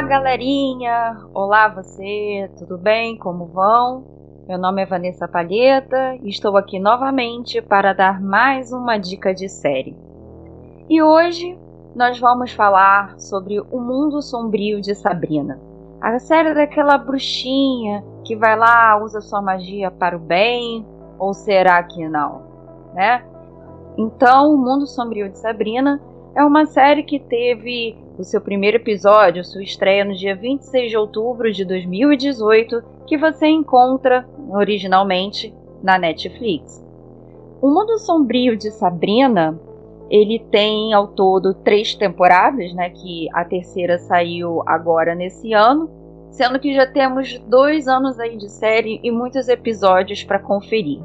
Olá, galerinha! Olá, você! Tudo bem? Como vão? Meu nome é Vanessa Palheta e estou aqui novamente para dar mais uma dica de série. E hoje nós vamos falar sobre O Mundo Sombrio de Sabrina. A série daquela bruxinha que vai lá, usa sua magia para o bem, ou será que não? Né? Então, O Mundo Sombrio de Sabrina é uma série que teve o seu primeiro episódio, sua estreia no dia 26 de outubro de 2018, que você encontra originalmente na Netflix. O Mundo Sombrio de Sabrina, ele tem ao todo três temporadas, né? Que a terceira saiu agora nesse ano, sendo que já temos dois anos aí de série e muitos episódios para conferir.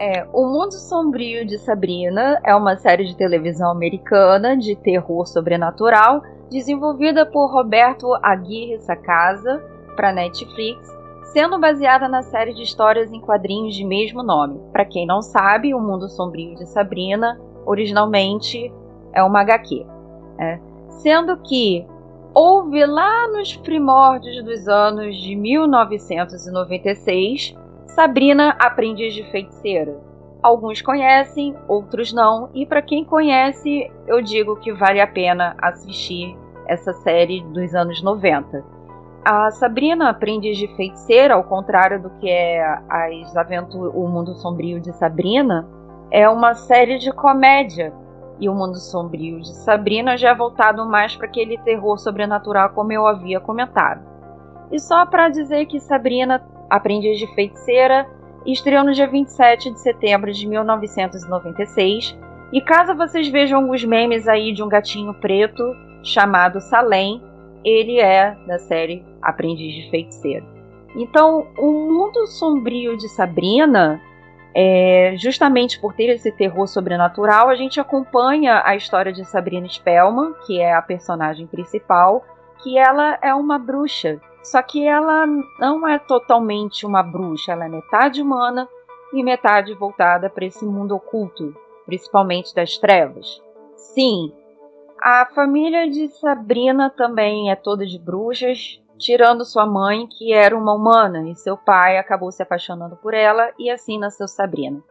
É, o Mundo Sombrio de Sabrina é uma série de televisão americana de terror sobrenatural desenvolvida por Roberto Aguirre Sacasa para Netflix, sendo baseada na série de histórias em quadrinhos de mesmo nome. Para quem não sabe, O Mundo Sombrio de Sabrina originalmente é uma HQ. É. Sendo que houve lá nos primórdios dos anos de 1996 Sabrina, Aprendiz de Feiticeira. Alguns conhecem, outros não, e para quem conhece, eu digo que vale a pena assistir essa série dos anos 90. A Sabrina, Aprendiz de Feiticeira, ao contrário do que é as aventuras, o Mundo Sombrio de Sabrina, é uma série de comédia. E o Mundo Sombrio de Sabrina já é voltado mais para aquele terror sobrenatural, como eu havia comentado. E só para dizer que Sabrina Aprendiz de Feiticeira, estreou no dia 27 de setembro de 1996. E caso vocês vejam alguns memes aí de um gatinho preto chamado Salem, ele é da série Aprendiz de Feiticeira. Então, o mundo sombrio de Sabrina, é, justamente por ter esse terror sobrenatural, a gente acompanha a história de Sabrina Spellman, que é a personagem principal, que ela é uma bruxa só que ela não é totalmente uma bruxa, ela é metade humana e metade voltada para esse mundo oculto, principalmente das trevas. Sim, a família de Sabrina também é toda de bruxas, tirando sua mãe, que era uma humana, e seu pai acabou se apaixonando por ela, e assim nasceu Sabrina.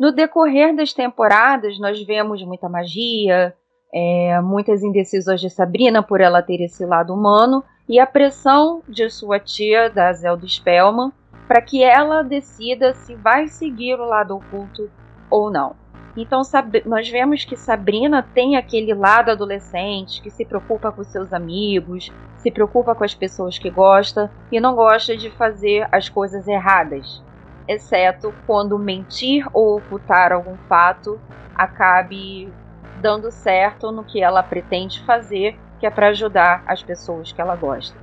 No decorrer das temporadas, nós vemos muita magia, é, muitas indecisões de Sabrina por ela ter esse lado humano, e a pressão de sua tia, da Zelda Spellman, para que ela decida se vai seguir o lado oculto ou não. Então nós vemos que Sabrina tem aquele lado adolescente que se preocupa com seus amigos, se preocupa com as pessoas que gosta e não gosta de fazer as coisas erradas, exceto quando mentir ou ocultar algum fato acabe dando certo no que ela pretende fazer que é para ajudar as pessoas que ela gosta.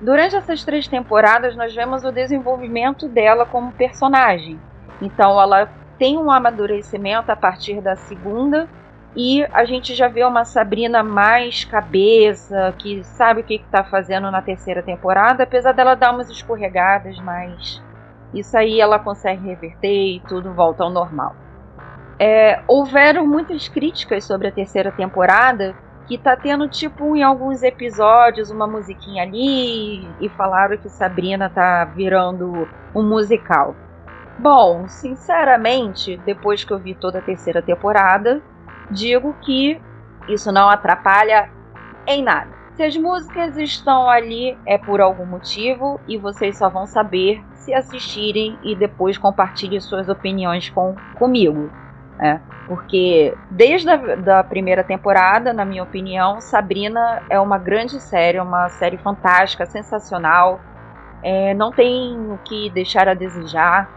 Durante essas três temporadas, nós vemos o desenvolvimento dela como personagem. Então, ela tem um amadurecimento a partir da segunda e a gente já vê uma Sabrina mais cabeça, que sabe o que está fazendo na terceira temporada, apesar dela dar umas escorregadas, mas isso aí ela consegue reverter e tudo volta ao normal. É, houveram muitas críticas sobre a terceira temporada que tá tendo tipo em alguns episódios uma musiquinha ali e falaram que Sabrina tá virando um musical. Bom, sinceramente, depois que eu vi toda a terceira temporada, digo que isso não atrapalha em nada. Se as músicas estão ali é por algum motivo e vocês só vão saber se assistirem e depois compartilhem suas opiniões com comigo. É, porque desde a da primeira temporada, na minha opinião, Sabrina é uma grande série, uma série fantástica, sensacional. É, não tem o que deixar a desejar.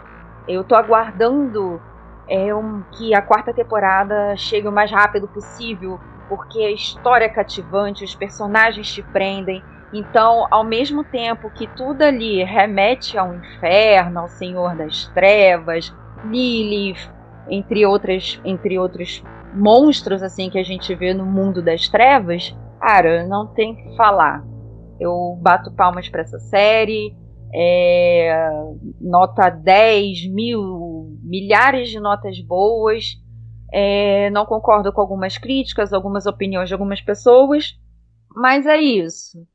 Eu tô aguardando é, um, que a quarta temporada chegue o mais rápido possível, porque a história é cativante, os personagens te prendem. Então, ao mesmo tempo que tudo ali remete ao inferno, ao Senhor das Trevas, Lilith, entre outras, entre outros monstros assim que a gente vê no mundo das trevas, cara, não tem que falar. Eu bato palmas para essa série. É, nota 10 mil, milhares de notas boas. É, não concordo com algumas críticas, algumas opiniões de algumas pessoas, mas é isso.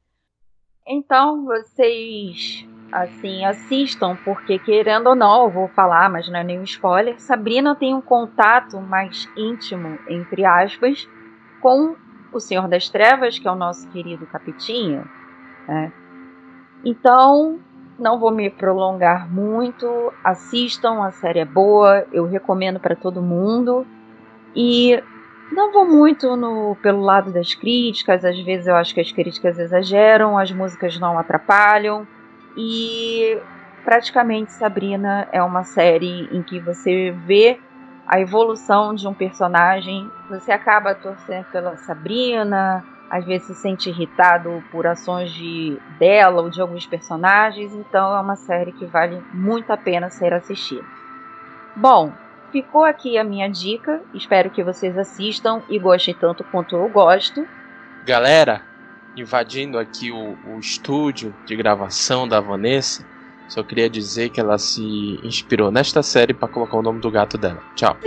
Então vocês assim assistam, porque querendo ou não, eu vou falar, mas não é nenhum spoiler. Sabrina tem um contato mais íntimo, entre aspas, com o Senhor das Trevas, que é o nosso querido Capetinha. Né? Então, não vou me prolongar muito. Assistam, a série é boa, eu recomendo para todo mundo. E não vou muito no, pelo lado das críticas, às vezes eu acho que as críticas exageram, as músicas não atrapalham. E praticamente Sabrina é uma série em que você vê a evolução de um personagem. Você acaba torcendo pela Sabrina, às vezes se sente irritado por ações de dela ou de alguns personagens, então é uma série que vale muito a pena ser assistida. Bom, ficou aqui a minha dica, espero que vocês assistam e gostem tanto quanto eu gosto. Galera, invadindo aqui o, o estúdio de gravação da Vanessa, só queria dizer que ela se inspirou nesta série para colocar o nome do gato dela. Tchau.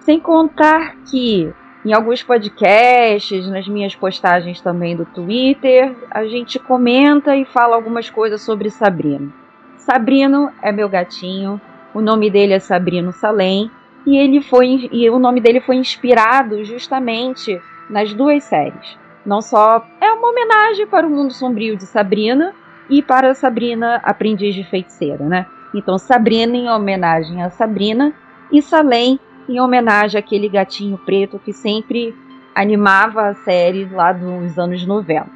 Sem contar que em alguns podcasts, nas minhas postagens também do Twitter, a gente comenta e fala algumas coisas sobre Sabrino. Sabrino é meu gatinho, o nome dele é Sabrino Salem e ele foi e o nome dele foi inspirado justamente nas duas séries. Não só é uma homenagem para o mundo sombrio de Sabrina e para Sabrina, aprendiz de feiticeira, né? Então Sabrina em homenagem a Sabrina e Salem em homenagem àquele gatinho preto que sempre animava a série lá dos anos 90.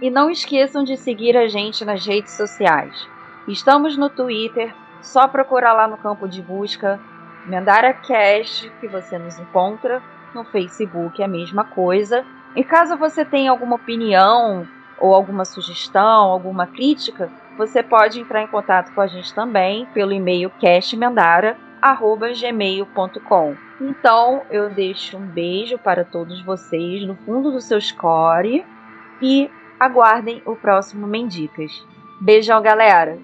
E não esqueçam de seguir a gente nas redes sociais. Estamos no Twitter, só procurar lá no campo de busca Mendara Cast que você nos encontra. No Facebook é a mesma coisa. E caso você tenha alguma opinião ou alguma sugestão, alguma crítica, você pode entrar em contato com a gente também pelo e-mail castmendara.com gmail.com. Então eu deixo um beijo para todos vocês no fundo do seu score e aguardem o próximo Mendicas. Beijão, galera!